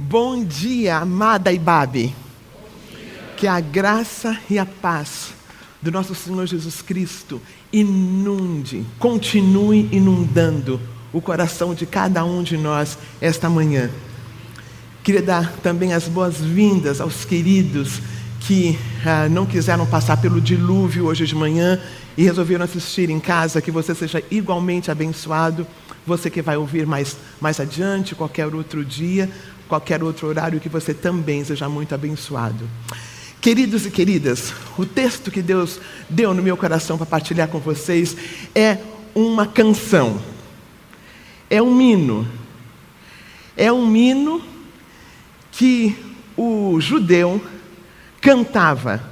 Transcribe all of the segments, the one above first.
Bom dia, amada Ibabe. Que a graça e a paz do nosso Senhor Jesus Cristo inunde, continue inundando o coração de cada um de nós esta manhã. Queria dar também as boas-vindas aos queridos que ah, não quiseram passar pelo dilúvio hoje de manhã e resolveram assistir em casa, que você seja igualmente abençoado. Você que vai ouvir mais, mais adiante, qualquer outro dia, qualquer outro horário, que você também seja muito abençoado. Queridos e queridas, o texto que Deus deu no meu coração para partilhar com vocês é uma canção, é um hino, é um hino que o judeu cantava,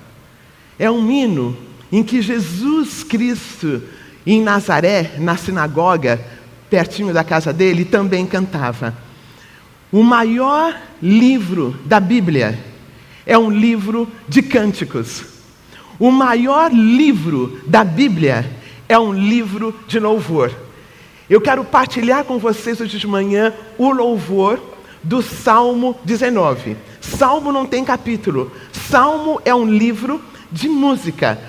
é um hino em que Jesus Cristo, em Nazaré, na sinagoga, pertinho da casa dele, também cantava. O maior livro da Bíblia é um livro de cânticos. O maior livro da Bíblia é um livro de louvor. Eu quero partilhar com vocês hoje de manhã o louvor do Salmo 19. Salmo não tem capítulo. Salmo é um livro de música.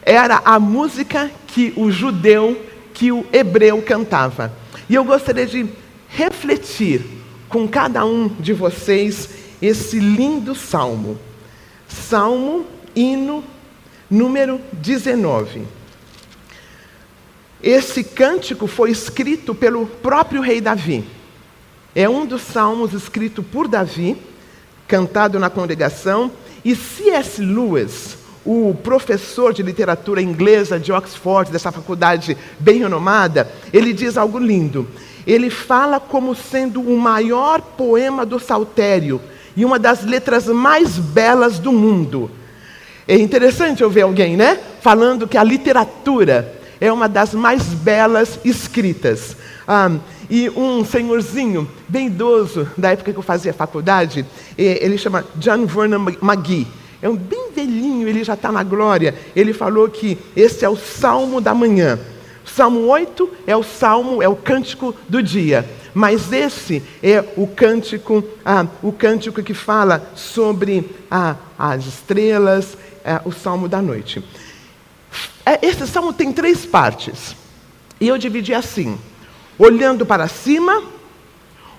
Era a música que o judeu, que o hebreu cantava. E eu gostaria de refletir com cada um de vocês esse lindo salmo. Salmo, hino número 19. Esse cântico foi escrito pelo próprio rei Davi. É um dos salmos escrito por Davi, cantado na congregação, e C.S. Lewis, o professor de literatura inglesa de Oxford, dessa faculdade bem renomada, ele diz algo lindo. Ele fala como sendo o maior poema do saltério e uma das letras mais belas do mundo. É interessante ouvir alguém, né? Falando que a literatura é uma das mais belas escritas. Ah, e um senhorzinho, bem idoso, da época que eu fazia faculdade, ele chama John Vernon McGee. É um bem velhinho, ele já está na glória. Ele falou que esse é o salmo da manhã. Salmo 8 é o salmo, é o cântico do dia. Mas esse é o cântico, ah, o cântico que fala sobre ah, as estrelas, ah, o salmo da noite. É, esse salmo tem três partes. E eu dividi assim: olhando para cima,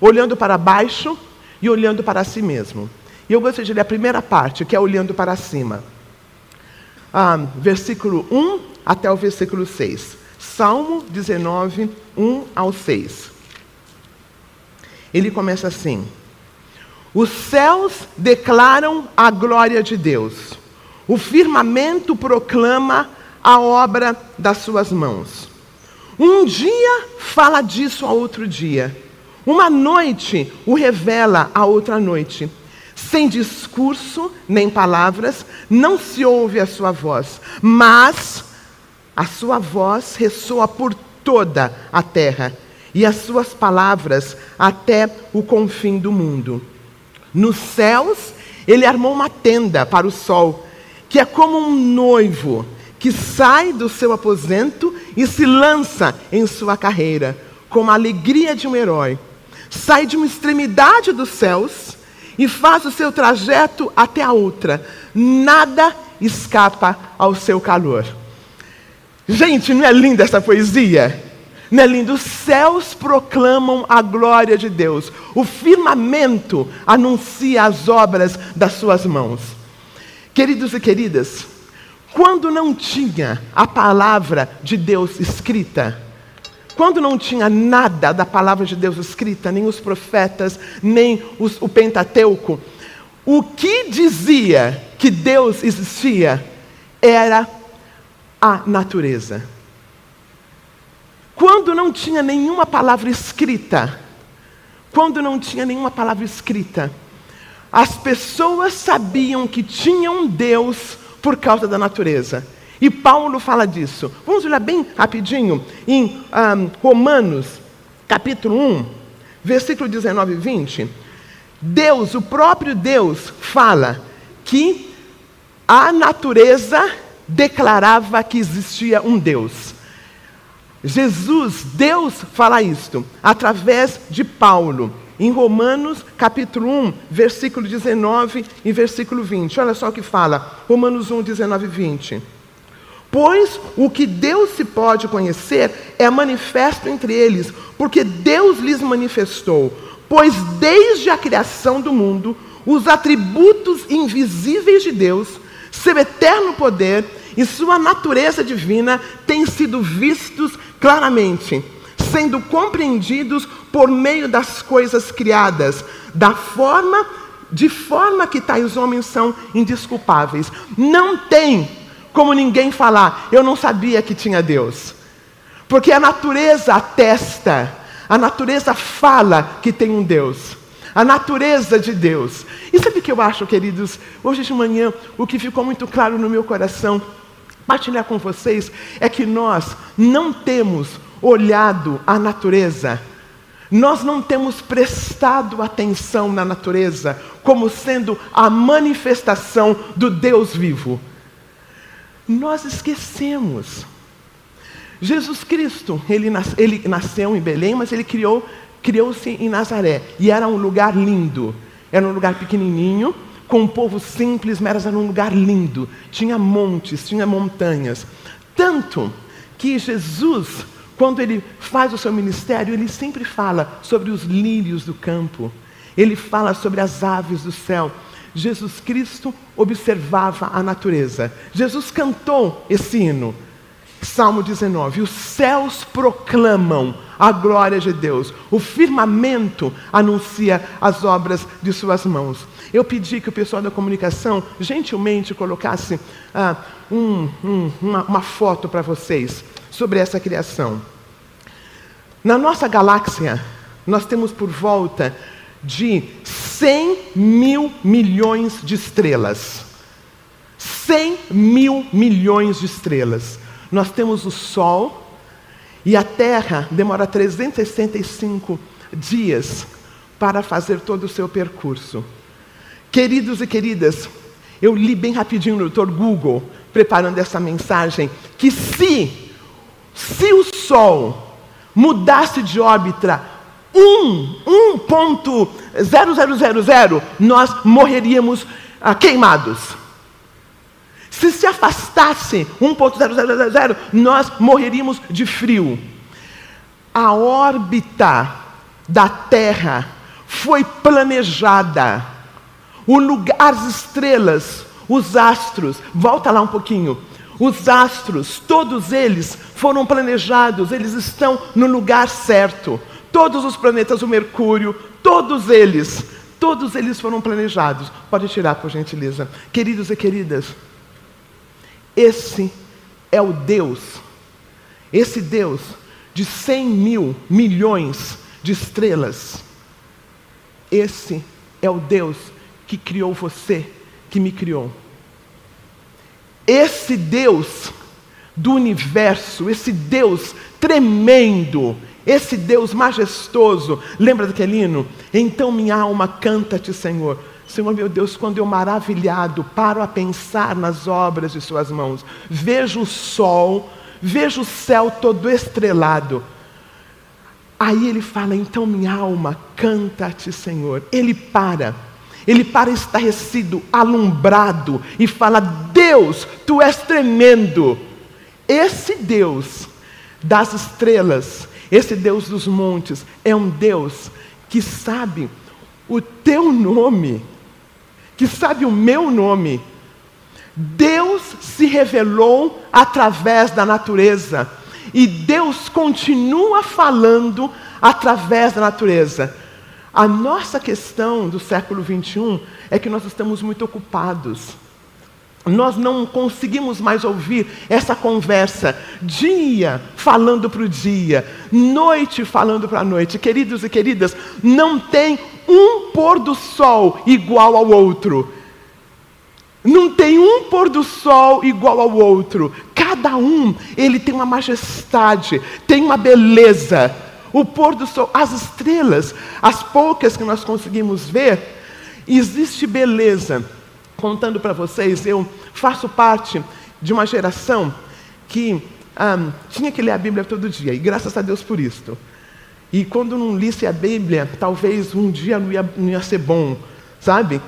olhando para baixo e olhando para si mesmo. E eu gostaria de ler a primeira parte, que é olhando para cima. Ah, versículo 1 até o versículo 6. Salmo 19, 1 ao 6. Ele começa assim: Os céus declaram a glória de Deus, o firmamento proclama a obra das suas mãos. Um dia fala disso a outro dia, uma noite o revela a outra noite. Sem discurso nem palavras, não se ouve a sua voz, mas a sua voz ressoa por toda a terra e as suas palavras até o confim do mundo. Nos céus, ele armou uma tenda para o sol, que é como um noivo que sai do seu aposento e se lança em sua carreira, com a alegria de um herói. Sai de uma extremidade dos céus e faz o seu trajeto até a outra. Nada escapa ao seu calor. Gente, não é linda essa poesia? Não é lindo? Os céus proclamam a glória de Deus, o firmamento anuncia as obras das suas mãos. Queridos e queridas, quando não tinha a palavra de Deus escrita, quando não tinha nada da palavra de Deus escrita, nem os profetas, nem os, o Pentateuco, o que dizia que Deus existia era a natureza. Quando não tinha nenhuma palavra escrita, quando não tinha nenhuma palavra escrita, as pessoas sabiam que tinha um Deus por causa da natureza. E Paulo fala disso. Vamos olhar bem rapidinho em um, Romanos, capítulo 1, versículo 19 e 20. Deus, o próprio Deus, fala que a natureza declarava que existia um Deus. Jesus, Deus fala isto através de Paulo. em Romanos capítulo 1, versículo 19 e versículo 20. Olha só o que fala, Romanos 1, 19 e 20. Pois o que Deus se pode conhecer é manifesto entre eles, porque Deus lhes manifestou. Pois desde a criação do mundo, os atributos invisíveis de Deus, seu eterno poder e sua natureza divina têm sido vistos claramente, sendo compreendidos por meio das coisas criadas, da forma de forma que tais homens são indisculpáveis. Não tem como ninguém falar, eu não sabia que tinha Deus. Porque a natureza atesta, a natureza fala que tem um Deus. A natureza de Deus. E sabe o que eu acho, queridos? Hoje de manhã, o que ficou muito claro no meu coração, partilhar com vocês, é que nós não temos olhado a natureza, nós não temos prestado atenção na natureza como sendo a manifestação do Deus vivo. Nós esquecemos. Jesus Cristo, ele, nas, ele nasceu em Belém, mas ele criou, criou-se em Nazaré. E era um lugar lindo. Era um lugar pequenininho, com um povo simples, mas era um lugar lindo. Tinha montes, tinha montanhas. Tanto que Jesus, quando ele faz o seu ministério, ele sempre fala sobre os lírios do campo. Ele fala sobre as aves do céu. Jesus Cristo observava a natureza. Jesus cantou esse hino. Salmo 19: Os céus proclamam a glória de Deus, o firmamento anuncia as obras de Suas mãos. Eu pedi que o pessoal da comunicação gentilmente colocasse ah, um, um, uma, uma foto para vocês sobre essa criação. Na nossa galáxia, nós temos por volta de 100 mil milhões de estrelas. 100 mil milhões de estrelas. Nós temos o Sol e a Terra demora 365 dias para fazer todo o seu percurso. Queridos e queridas, eu li bem rapidinho no Dr. Google, preparando essa mensagem, que se, se o Sol mudasse de órbita 1.0000, nós morreríamos ah, queimados. Se se afastasse 1.0000, nós morreríamos de frio. A órbita da Terra foi planejada. O lugar, as estrelas, os astros, volta lá um pouquinho. Os astros, todos eles foram planejados, eles estão no lugar certo. Todos os planetas, o Mercúrio, todos eles, todos eles foram planejados. Pode tirar, por gentileza. Queridos e queridas, esse é o Deus, esse Deus de 100 mil milhões de estrelas. Esse é o Deus que criou você, que me criou. Esse Deus do universo, esse Deus tremendo, esse Deus majestoso, lembra daquele hino? Então minha alma canta-te, Senhor. Senhor meu Deus, quando eu maravilhado paro a pensar nas obras de Suas mãos, vejo o sol, vejo o céu todo estrelado. Aí ele fala: então minha alma canta-te, Senhor. Ele para, ele para estarrecido, alumbrado, e fala: Deus, tu és tremendo. Esse Deus das estrelas, esse Deus dos montes é um Deus que sabe o teu nome, que sabe o meu nome. Deus se revelou através da natureza e Deus continua falando através da natureza. A nossa questão do século 21 é que nós estamos muito ocupados nós não conseguimos mais ouvir essa conversa, dia falando para o dia, noite falando para a noite. Queridos e queridas, não tem um pôr do sol igual ao outro. Não tem um pôr do sol igual ao outro. Cada um, ele tem uma majestade, tem uma beleza. O pôr do sol, as estrelas, as poucas que nós conseguimos ver, existe beleza contando para vocês, eu faço parte de uma geração que um, tinha que ler a Bíblia todo dia, e graças a Deus por isso. E quando não lisse a Bíblia, talvez um dia não ia, não ia ser bom, sabe?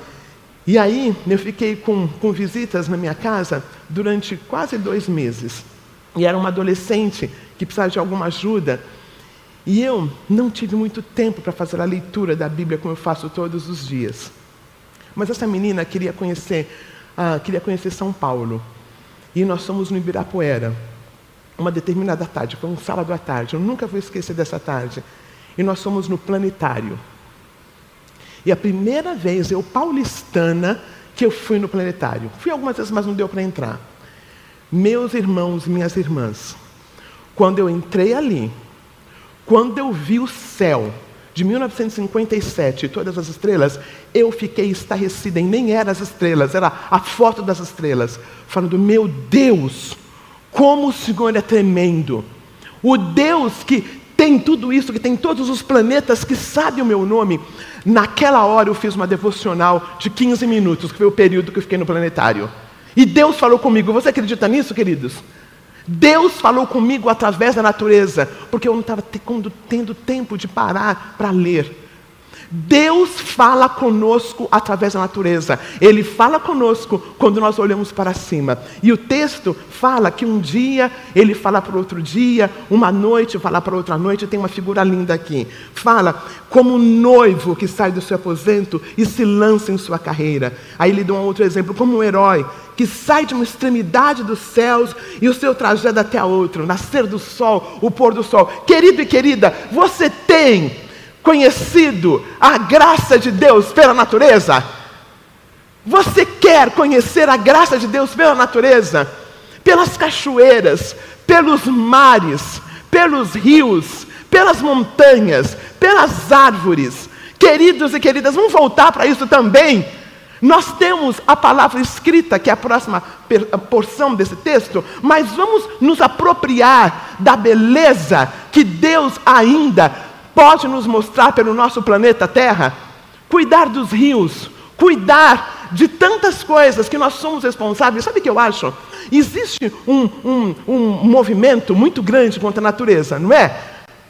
E aí eu fiquei com, com visitas na minha casa durante quase dois meses. E era uma adolescente que precisava de alguma ajuda. E eu não tive muito tempo para fazer a leitura da Bíblia como eu faço todos os dias. Mas essa menina queria conhecer, ah, queria conhecer São Paulo. E nós fomos no Ibirapuera, uma determinada tarde, foi um sábado à tarde, eu nunca vou esquecer dessa tarde. E nós fomos no planetário. E a primeira vez, eu paulistana, que eu fui no planetário. Fui algumas vezes, mas não deu para entrar. Meus irmãos minhas irmãs, quando eu entrei ali, quando eu vi o céu de 1957 e todas as estrelas, eu fiquei estarrecida, e nem eram as estrelas, era a foto das estrelas, falando: Meu Deus, como o Senhor é tremendo! O Deus que tem tudo isso, que tem todos os planetas, que sabe o meu nome. Naquela hora eu fiz uma devocional de 15 minutos, que foi o período que eu fiquei no planetário. E Deus falou comigo. Você acredita nisso, queridos? Deus falou comigo através da natureza, porque eu não estava tendo tempo de parar para ler. Deus fala conosco através da natureza. Ele fala conosco quando nós olhamos para cima. E o texto fala que um dia ele fala para outro dia, uma noite fala para outra noite. Tem uma figura linda aqui. Fala como um noivo que sai do seu aposento e se lança em sua carreira. Aí ele dá um outro exemplo, como um herói que sai de uma extremidade dos céus e o seu trajeto até a outra, nascer do sol, o pôr do sol. Querido e querida, você tem conhecido a graça de Deus pela natureza? Você quer conhecer a graça de Deus pela natureza? Pelas cachoeiras, pelos mares, pelos rios, pelas montanhas, pelas árvores. Queridos e queridas, vamos voltar para isso também. Nós temos a palavra escrita, que é a próxima porção desse texto, mas vamos nos apropriar da beleza que Deus ainda pode nos mostrar pelo nosso planeta Terra? Cuidar dos rios, cuidar de tantas coisas que nós somos responsáveis. Sabe o que eu acho? Existe um, um, um movimento muito grande contra a natureza, não é?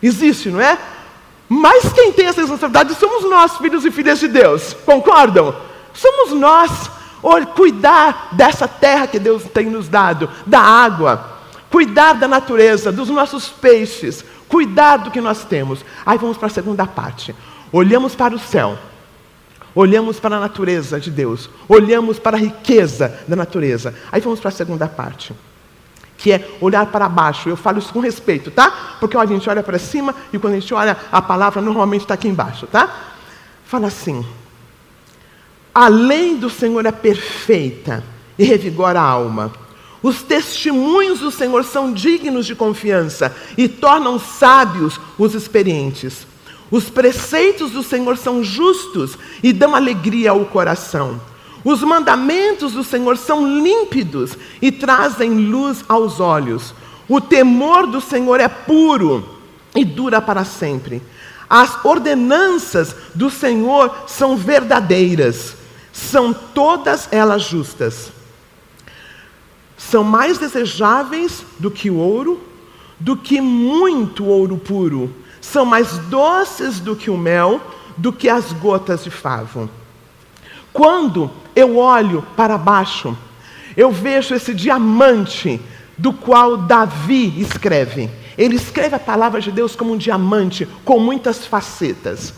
Existe, não é? Mas quem tem essa responsabilidade somos nós, filhos e filhas de Deus. Concordam? Somos nós. Cuidar dessa terra que Deus tem nos dado, da água, cuidar da natureza, dos nossos peixes, Cuidado do que nós temos. Aí vamos para a segunda parte. Olhamos para o céu. Olhamos para a natureza de Deus. Olhamos para a riqueza da natureza. Aí vamos para a segunda parte. Que é olhar para baixo. Eu falo isso com respeito, tá? Porque a gente olha para cima e quando a gente olha, a palavra normalmente está aqui embaixo, tá? Fala assim. A lei do Senhor é perfeita e revigora a alma. Os testemunhos do Senhor são dignos de confiança e tornam sábios os experientes. Os preceitos do Senhor são justos e dão alegria ao coração. Os mandamentos do Senhor são límpidos e trazem luz aos olhos. O temor do Senhor é puro e dura para sempre. As ordenanças do Senhor são verdadeiras, são todas elas justas são mais desejáveis do que o ouro, do que muito ouro puro. São mais doces do que o mel, do que as gotas de favo. Quando eu olho para baixo, eu vejo esse diamante do qual Davi escreve. Ele escreve a palavra de Deus como um diamante com muitas facetas.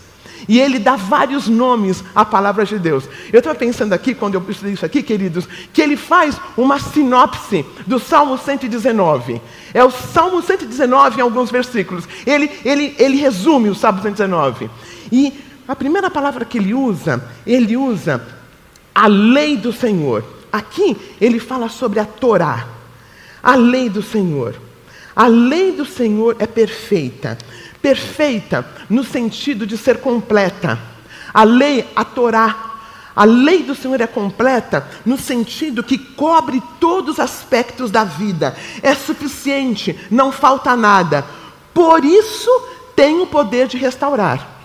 E ele dá vários nomes à palavra de Deus. Eu estava pensando aqui, quando eu estudei isso aqui, queridos, que ele faz uma sinopse do Salmo 119. É o Salmo 119 em alguns versículos. Ele, ele, ele resume o Salmo 119. E a primeira palavra que ele usa, ele usa a lei do Senhor. Aqui ele fala sobre a Torá, a lei do Senhor. A lei do Senhor é perfeita. Perfeita no sentido de ser completa. A lei, a Torá, a lei do Senhor é completa no sentido que cobre todos os aspectos da vida. É suficiente, não falta nada. Por isso tem o poder de restaurar.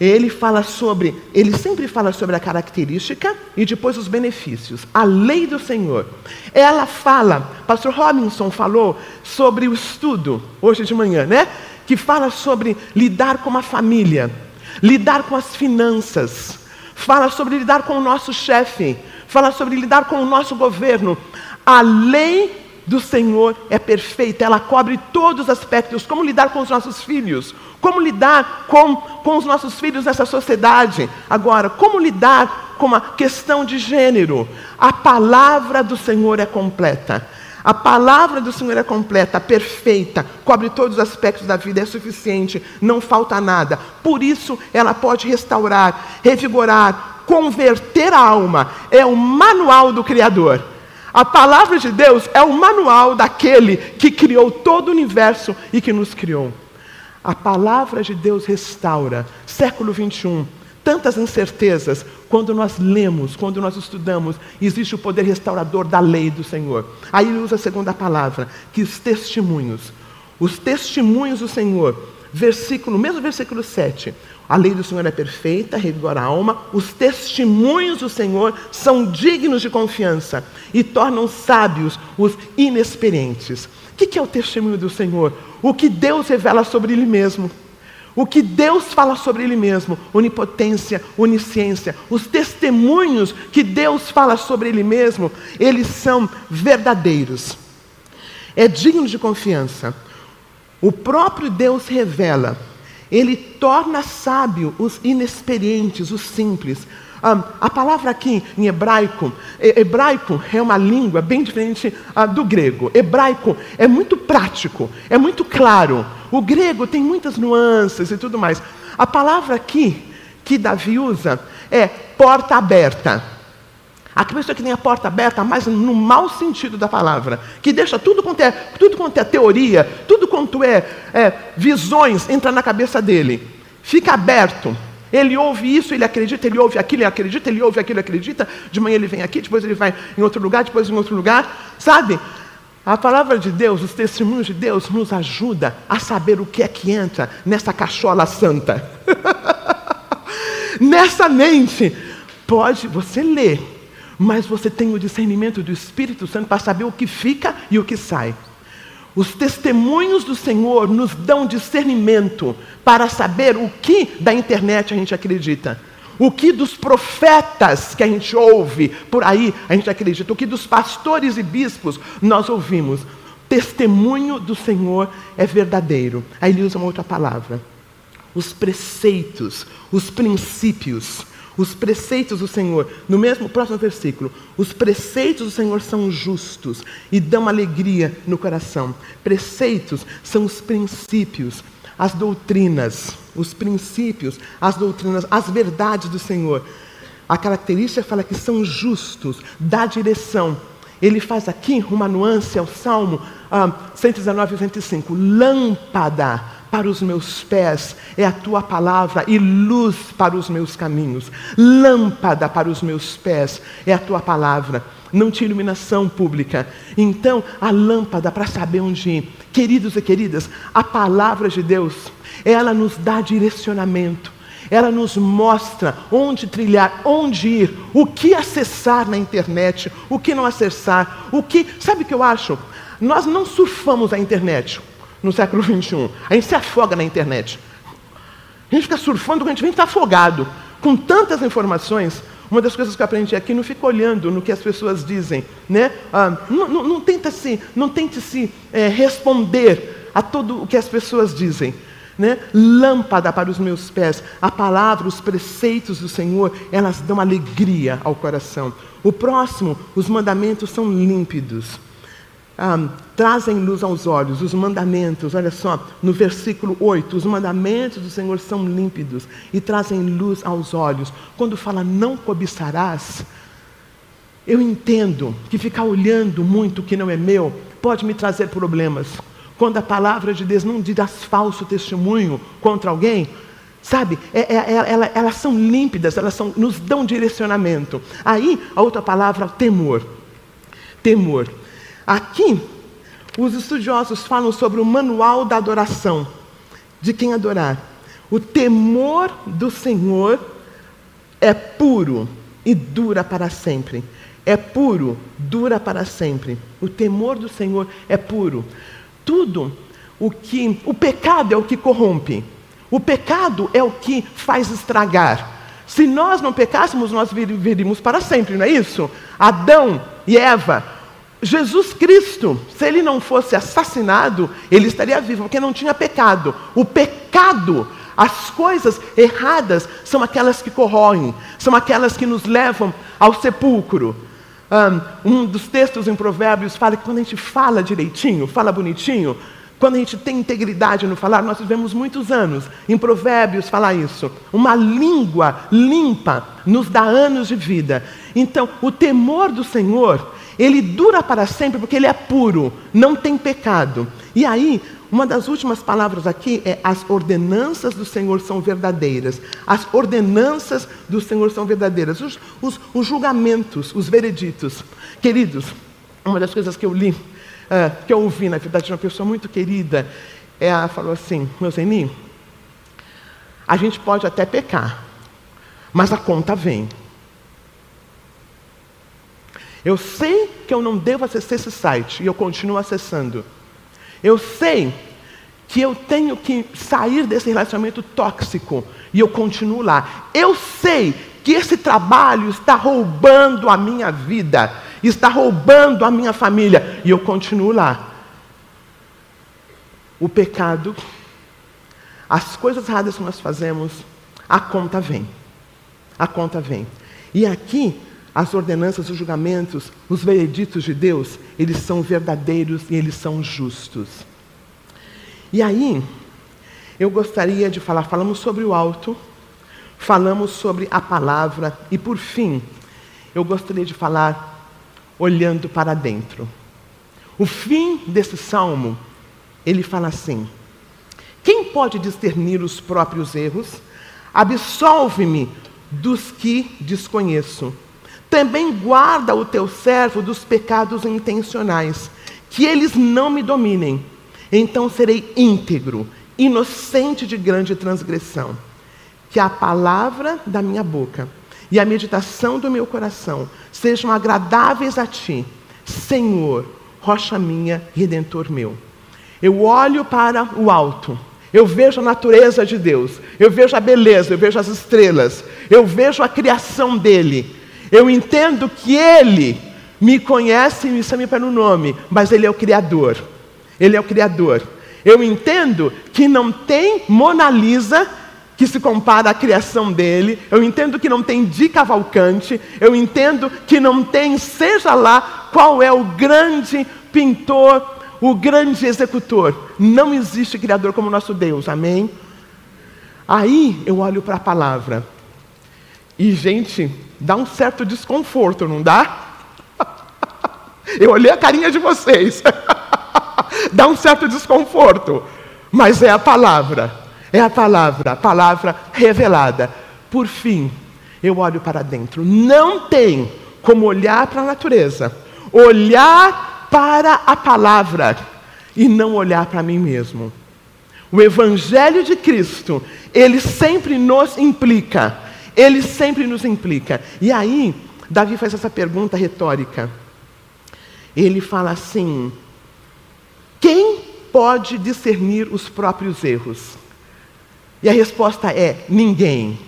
Ele fala sobre, ele sempre fala sobre a característica e depois os benefícios. A lei do Senhor. Ela fala, pastor Robinson falou sobre o estudo hoje de manhã, né? que fala sobre lidar com a família, lidar com as finanças, fala sobre lidar com o nosso chefe, fala sobre lidar com o nosso governo. A lei do Senhor é perfeita, ela cobre todos os aspectos, como lidar com os nossos filhos, como lidar com, com os nossos filhos nessa sociedade. Agora, como lidar com a questão de gênero? A palavra do Senhor é completa. A palavra do Senhor é completa, perfeita, cobre todos os aspectos da vida, é suficiente, não falta nada. Por isso, ela pode restaurar, revigorar, converter a alma. É o manual do Criador. A palavra de Deus é o manual daquele que criou todo o universo e que nos criou. A palavra de Deus restaura. Século 21. Tantas incertezas, quando nós lemos, quando nós estudamos, existe o poder restaurador da lei do Senhor. Aí ele usa a segunda palavra, que os testemunhos. Os testemunhos do Senhor. Versículo, mesmo versículo 7. A lei do Senhor é perfeita, revigora a alma. Os testemunhos do Senhor são dignos de confiança e tornam sábios os inexperientes. O que é o testemunho do Senhor? O que Deus revela sobre Ele mesmo. O que Deus fala sobre Ele mesmo, onipotência, onisciência, os testemunhos que Deus fala sobre Ele mesmo, eles são verdadeiros. É digno de confiança. O próprio Deus revela ele torna sábio os inexperientes, os simples. Um, a palavra aqui em hebraico, hebraico é uma língua bem diferente uh, do grego. Hebraico é muito prático, é muito claro. O grego tem muitas nuances e tudo mais. A palavra aqui que Davi usa é porta aberta. Aquela pessoa que tem a porta aberta, mas no mau sentido da palavra, que deixa tudo quanto é, tudo quanto é teoria, tudo quanto é, é visões, entra na cabeça dele. Fica aberto. Ele ouve isso, ele acredita, ele ouve aquilo, ele acredita, ele ouve aquilo, ele acredita. De manhã ele vem aqui, depois ele vai em outro lugar, depois em outro lugar. Sabe? A palavra de Deus, os testemunhos de Deus nos ajuda a saber o que é que entra nessa cachola santa. nessa mente. Pode, você ler mas você tem o discernimento do Espírito Santo para saber o que fica e o que sai. Os testemunhos do Senhor nos dão discernimento para saber o que da internet a gente acredita, o que dos profetas que a gente ouve por aí a gente acredita, o que dos pastores e bispos nós ouvimos. Testemunho do Senhor é verdadeiro. Aí ele usa uma outra palavra. Os preceitos, os princípios os preceitos do Senhor, no mesmo próximo versículo, os preceitos do Senhor são justos e dão alegria no coração. Preceitos são os princípios, as doutrinas, os princípios, as doutrinas, as verdades do Senhor. A característica fala que são justos, dá direção. Ele faz aqui uma nuance ao Salmo ah, 119 e 105. Lâmpada para os meus pés é a tua palavra e luz para os meus caminhos. Lâmpada para os meus pés é a tua palavra. Não tinha iluminação pública. Então, a lâmpada para saber onde ir. Queridos e queridas, a palavra de Deus, ela nos dá direcionamento. Ela nos mostra onde trilhar, onde ir, o que acessar na internet, o que não acessar, o que. Sabe o que eu acho? Nós não surfamos a internet no século XXI. A gente se afoga na internet. A gente fica surfando quando a gente vem estar afogado. Com tantas informações, uma das coisas que eu aprendi aqui, não fica olhando no que as pessoas dizem. Né? Ah, não, não, não, tenta se, não tente se é, responder a tudo o que as pessoas dizem. Né? Lâmpada para os meus pés, a palavra, os preceitos do Senhor, elas dão alegria ao coração. O próximo, os mandamentos são límpidos trazem luz aos olhos, os mandamentos, olha só, no versículo 8, os mandamentos do Senhor são límpidos e trazem luz aos olhos. Quando fala não cobiçarás, eu entendo que ficar olhando muito o que não é meu pode me trazer problemas. Quando a palavra de Deus não diz falso testemunho contra alguém, sabe, é, é, é, ela, elas são límpidas, elas são, nos dão direcionamento. Aí, a outra palavra, temor. Temor. Aqui, os estudiosos falam sobre o manual da adoração, de quem adorar. O temor do Senhor é puro e dura para sempre. É puro, dura para sempre. O temor do Senhor é puro. Tudo o que o pecado é o que corrompe. O pecado é o que faz estragar. Se nós não pecássemos, nós viveríamos para sempre, não é isso? Adão e Eva, Jesus Cristo, se ele não fosse assassinado, ele estaria vivo, porque não tinha pecado. O pecado, as coisas erradas, são aquelas que corroem, são aquelas que nos levam ao sepulcro. Um dos textos em Provérbios fala que quando a gente fala direitinho, fala bonitinho, quando a gente tem integridade no falar, nós vivemos muitos anos. Em Provérbios fala isso. Uma língua limpa nos dá anos de vida. Então, o temor do Senhor, ele dura para sempre porque ele é puro, não tem pecado. E aí, uma das últimas palavras aqui é: as ordenanças do Senhor são verdadeiras. As ordenanças do Senhor são verdadeiras. Os, os, os julgamentos, os vereditos. Queridos, uma das coisas que eu li uh, que eu ouvi, na verdade, de uma pessoa muito querida, ela falou assim: meu Zeni, a gente pode até pecar, mas a conta vem. Eu sei que eu não devo acessar esse site e eu continuo acessando. Eu sei que eu tenho que sair desse relacionamento tóxico e eu continuo lá. Eu sei que esse trabalho está roubando a minha vida está roubando a minha família, e eu continuo lá. O pecado, as coisas erradas que nós fazemos, a conta vem. A conta vem. E aqui, as ordenanças, os julgamentos, os vereditos de Deus, eles são verdadeiros e eles são justos. E aí, eu gostaria de falar, falamos sobre o alto, falamos sobre a palavra, e por fim, eu gostaria de falar olhando para dentro. O fim desse salmo, ele fala assim: Quem pode discernir os próprios erros? Absolve-me dos que desconheço. Também guarda o teu servo dos pecados intencionais, que eles não me dominem. Então serei íntegro, inocente de grande transgressão. Que a palavra da minha boca e a meditação do meu coração sejam agradáveis a ti, Senhor, rocha minha, redentor meu. Eu olho para o alto, eu vejo a natureza de Deus, eu vejo a beleza, eu vejo as estrelas, eu vejo a criação dele. Eu entendo que ele me conhece e me chama pelo nome, mas ele é o criador. Ele é o criador. Eu entendo que não tem Mona Lisa que se compara à criação dele. Eu entendo que não tem de Cavalcante. Eu entendo que não tem, seja lá qual é o grande pintor, o grande executor. Não existe criador como nosso Deus. Amém? Aí eu olho para a palavra. E, gente, dá um certo desconforto, não dá? Eu olhei a carinha de vocês. dá um certo desconforto. Mas é a palavra. É a palavra, a palavra revelada. Por fim, eu olho para dentro. Não tem como olhar para a natureza, olhar para a palavra e não olhar para mim mesmo. O Evangelho de Cristo, ele sempre nos implica. Ele sempre nos implica. E aí, Davi faz essa pergunta retórica. Ele fala assim: quem pode discernir os próprios erros? E a resposta é: ninguém.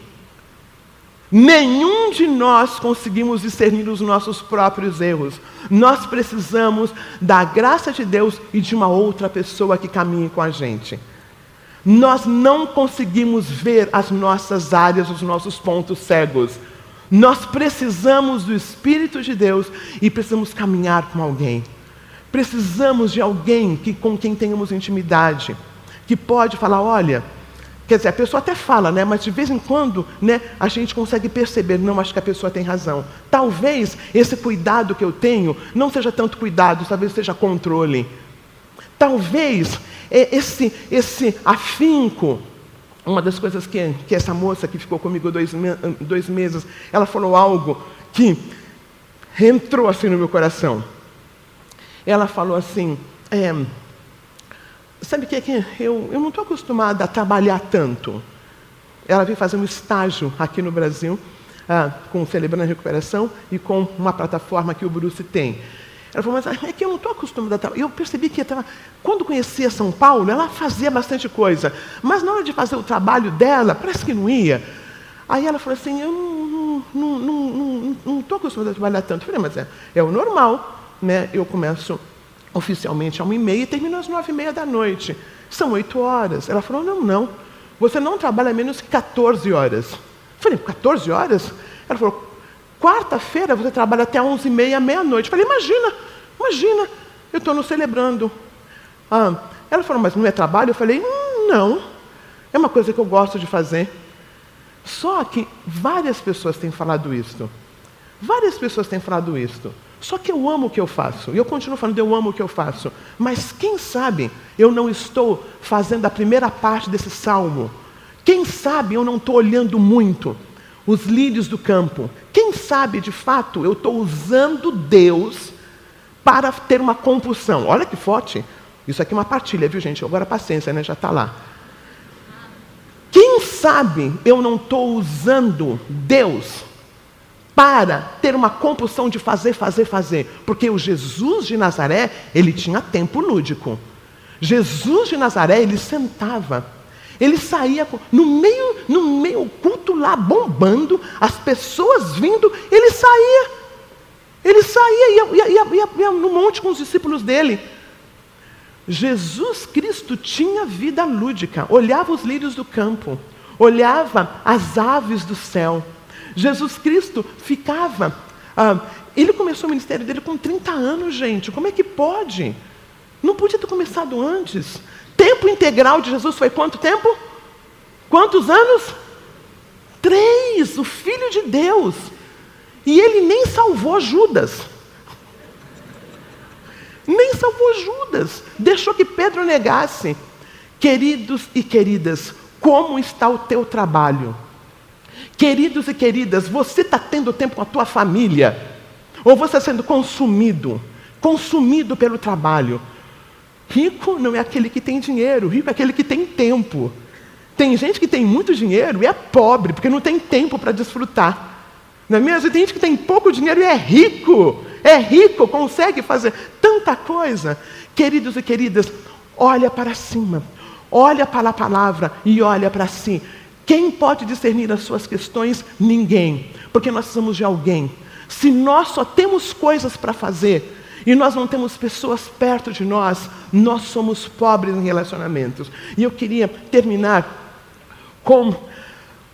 Nenhum de nós conseguimos discernir os nossos próprios erros. Nós precisamos da graça de Deus e de uma outra pessoa que caminhe com a gente. Nós não conseguimos ver as nossas áreas, os nossos pontos cegos. Nós precisamos do Espírito de Deus e precisamos caminhar com alguém. Precisamos de alguém que, com quem tenhamos intimidade, que pode falar: olha, Quer dizer, a pessoa até fala, né? Mas de vez em quando, né, a gente consegue perceber, não, acho que a pessoa tem razão. Talvez esse cuidado que eu tenho não seja tanto cuidado, talvez seja controle. Talvez é, esse, esse afinco, uma das coisas que, que essa moça que ficou comigo dois, dois meses, ela falou algo que entrou assim no meu coração. Ela falou assim, é, Sabe o que é que eu, eu não estou acostumada a trabalhar tanto. Ela veio fazer um estágio aqui no Brasil, ah, com Celebrando a Recuperação e com uma plataforma que o Bruce tem. Ela falou, mas é que eu não estou acostumada a Eu percebi que tava, quando conhecia São Paulo, ela fazia bastante coisa. Mas na hora de fazer o trabalho dela, parece que não ia. Aí ela falou assim, eu não estou acostumada a trabalhar tanto. Eu falei, mas é, é o normal. Né? Eu começo oficialmente às uma e meia e termino às nove e meia da noite. São oito horas. Ela falou, não, não. Você não trabalha menos que 14 horas. Eu falei, 14 horas? Ela falou, Quarta-feira você trabalha até 11h30, meia-noite. Falei, imagina, imagina, eu estou no celebrando. Ah, ela falou, mas não é trabalho? Eu falei, hum, não, é uma coisa que eu gosto de fazer. Só que várias pessoas têm falado isso. Várias pessoas têm falado isso. Só que eu amo o que eu faço. E eu continuo falando, eu amo o que eu faço. Mas quem sabe eu não estou fazendo a primeira parte desse salmo? Quem sabe eu não estou olhando muito os lírios do campo. Quem sabe de fato eu estou usando Deus para ter uma compulsão. Olha que forte. Isso aqui é uma partilha, viu, gente? Agora paciência, né? Já está lá. Quem sabe eu não estou usando Deus para ter uma compulsão de fazer, fazer, fazer. Porque o Jesus de Nazaré, ele tinha tempo lúdico. Jesus de Nazaré, ele sentava ele saía no meio, no meio culto lá bombando, as pessoas vindo, ele saía. Ele saía, ia, ia, ia, ia, ia no monte com os discípulos dele. Jesus Cristo tinha vida lúdica, olhava os lírios do campo, olhava as aves do céu. Jesus Cristo ficava. Ah, ele começou o ministério dele com 30 anos, gente. Como é que pode? Não podia ter começado antes. Tempo integral de Jesus foi quanto tempo? Quantos anos? Três, o Filho de Deus. E ele nem salvou Judas. Nem salvou Judas. Deixou que Pedro negasse. Queridos e queridas, como está o teu trabalho? Queridos e queridas, você está tendo tempo com a tua família? Ou você está sendo consumido? Consumido pelo trabalho? Rico não é aquele que tem dinheiro, rico é aquele que tem tempo. Tem gente que tem muito dinheiro e é pobre, porque não tem tempo para desfrutar. Não é mesmo? E tem gente que tem pouco dinheiro e é rico. É rico, consegue fazer tanta coisa. Queridos e queridas, olha para cima, olha para a palavra e olha para si. Quem pode discernir as suas questões? Ninguém, porque nós somos de alguém. Se nós só temos coisas para fazer, e nós não temos pessoas perto de nós, nós somos pobres em relacionamentos. E eu queria terminar com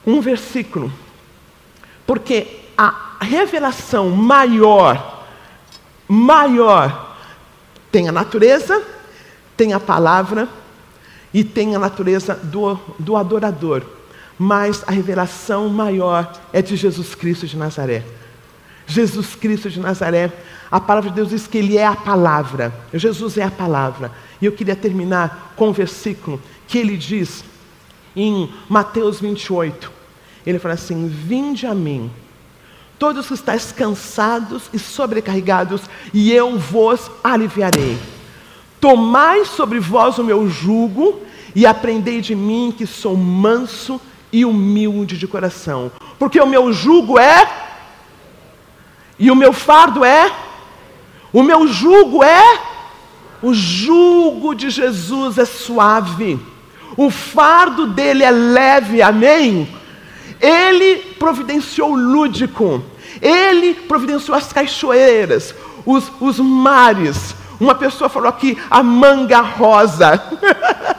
um versículo, porque a revelação maior, maior, tem a natureza, tem a palavra e tem a natureza do, do adorador. Mas a revelação maior é de Jesus Cristo de Nazaré. Jesus Cristo de Nazaré a palavra de Deus diz que Ele é a palavra. Jesus é a palavra. E eu queria terminar com um versículo que ele diz em Mateus 28. Ele fala assim: Vinde a mim, todos que estáis cansados e sobrecarregados, e eu vos aliviarei. Tomai sobre vós o meu jugo e aprendei de mim que sou manso e humilde de coração, porque o meu jugo é e o meu fardo é o meu jugo é, o jugo de Jesus é suave, o fardo dele é leve, amém? Ele providenciou o lúdico, ele providenciou as cachoeiras, os, os mares. Uma pessoa falou aqui, a manga rosa.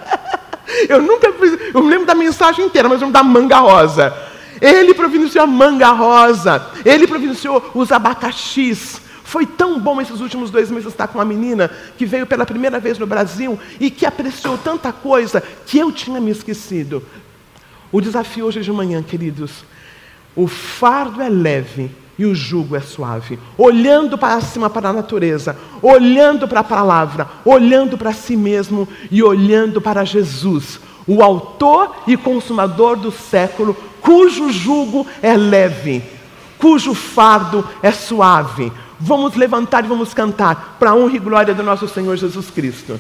eu nunca eu me lembro da mensagem inteira, mas eu lembro da manga rosa. Ele providenciou a manga rosa, ele providenciou os abacaxis, foi tão bom esses últimos dois meses estar com uma menina que veio pela primeira vez no Brasil e que apreciou tanta coisa que eu tinha me esquecido. O desafio hoje de manhã, queridos, o fardo é leve e o jugo é suave. Olhando para cima para a natureza, olhando para a palavra, olhando para si mesmo e olhando para Jesus, o autor e consumador do século, cujo jugo é leve, cujo fardo é suave Vamos levantar e vamos cantar para a honra e glória do nosso Senhor Jesus Cristo.